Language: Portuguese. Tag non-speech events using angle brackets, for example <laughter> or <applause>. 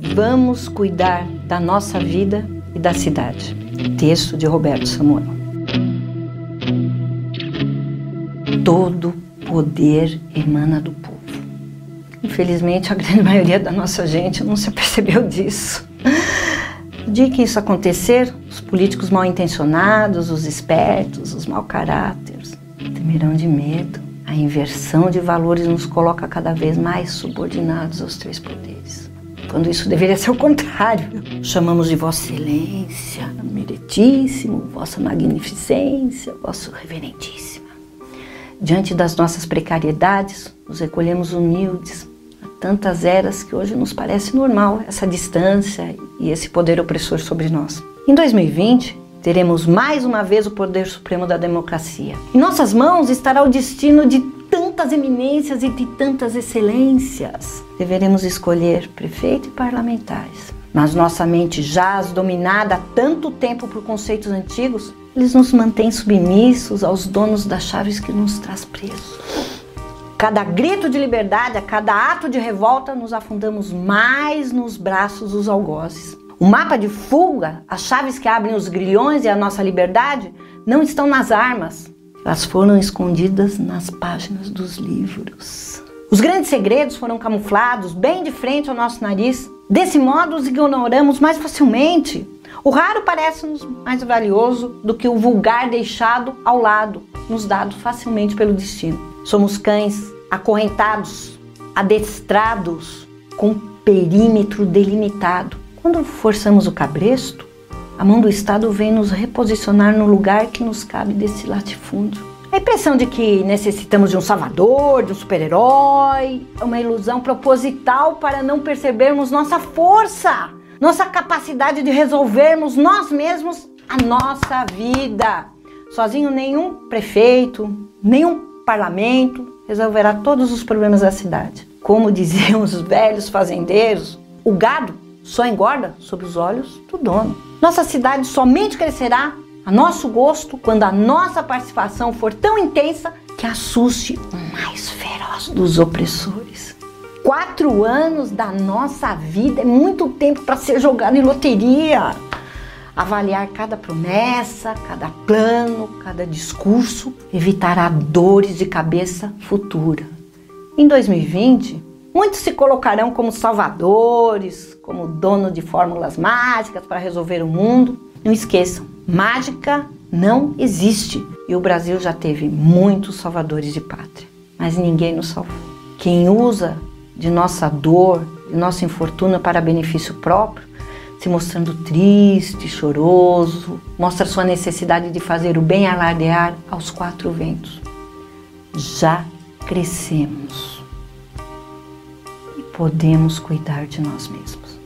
Vamos cuidar da nossa vida e da cidade. Texto de Roberto Samuel. Todo poder emana do povo. Infelizmente, a grande <laughs> maioria da nossa gente não se percebeu disso. No dia que isso acontecer, os políticos mal intencionados, os espertos, os mau caráteres, temerão de medo. A inversão de valores nos coloca cada vez mais subordinados aos três poderes. Quando isso deveria ser o contrário. Chamamos de Vossa Excelência, Meritíssimo, Vossa Magnificência, Vosso Reverentíssima. Diante das nossas precariedades, nos recolhemos humildes, tantas eras que hoje nos parece normal essa distância e esse poder opressor sobre nós. Em 2020, teremos mais uma vez o poder supremo da democracia. Em nossas mãos estará o destino de tantas eminências e de tantas excelências. Deveremos escolher prefeito e parlamentares. Mas nossa mente jaz dominada há tanto tempo por conceitos antigos, eles nos mantêm submissos aos donos das chaves que nos traz presos. Cada grito de liberdade, a cada ato de revolta, nos afundamos mais nos braços dos algozes. O mapa de fuga, as chaves que abrem os grilhões e a nossa liberdade, não estão nas armas. Elas foram escondidas nas páginas dos livros. Os grandes segredos foram camuflados bem de frente ao nosso nariz. Desse modo, os ignoramos mais facilmente. O raro parece-nos mais valioso do que o vulgar deixado ao lado, nos dado facilmente pelo destino. Somos cães acorrentados, adestrados, com perímetro delimitado. Quando forçamos o cabresto, a mão do Estado vem nos reposicionar no lugar que nos cabe desse latifúndio. A impressão de que necessitamos de um salvador, de um super-herói, é uma ilusão proposital para não percebermos nossa força, nossa capacidade de resolvermos nós mesmos a nossa vida. Sozinho, nenhum prefeito, nenhum parlamento resolverá todos os problemas da cidade. Como <laughs> diziam os velhos fazendeiros, o gado só engorda sob os olhos do dono. Nossa cidade somente crescerá a nosso gosto quando a nossa participação for tão intensa que assuste o mais feroz dos opressores. Quatro anos da nossa vida é muito tempo para ser jogado em loteria avaliar cada promessa, cada plano, cada discurso, evitará dores de cabeça futura. Em 2020, muitos se colocarão como salvadores, como dono de fórmulas mágicas para resolver o mundo. Não esqueçam, mágica não existe e o Brasil já teve muitos salvadores de pátria, mas ninguém nos salvou. Quem usa de nossa dor, de nosso infortúnio para benefício próprio, se mostrando triste, choroso, mostra sua necessidade de fazer o bem alardear aos quatro ventos. Já crescemos podemos cuidar de nós mesmos.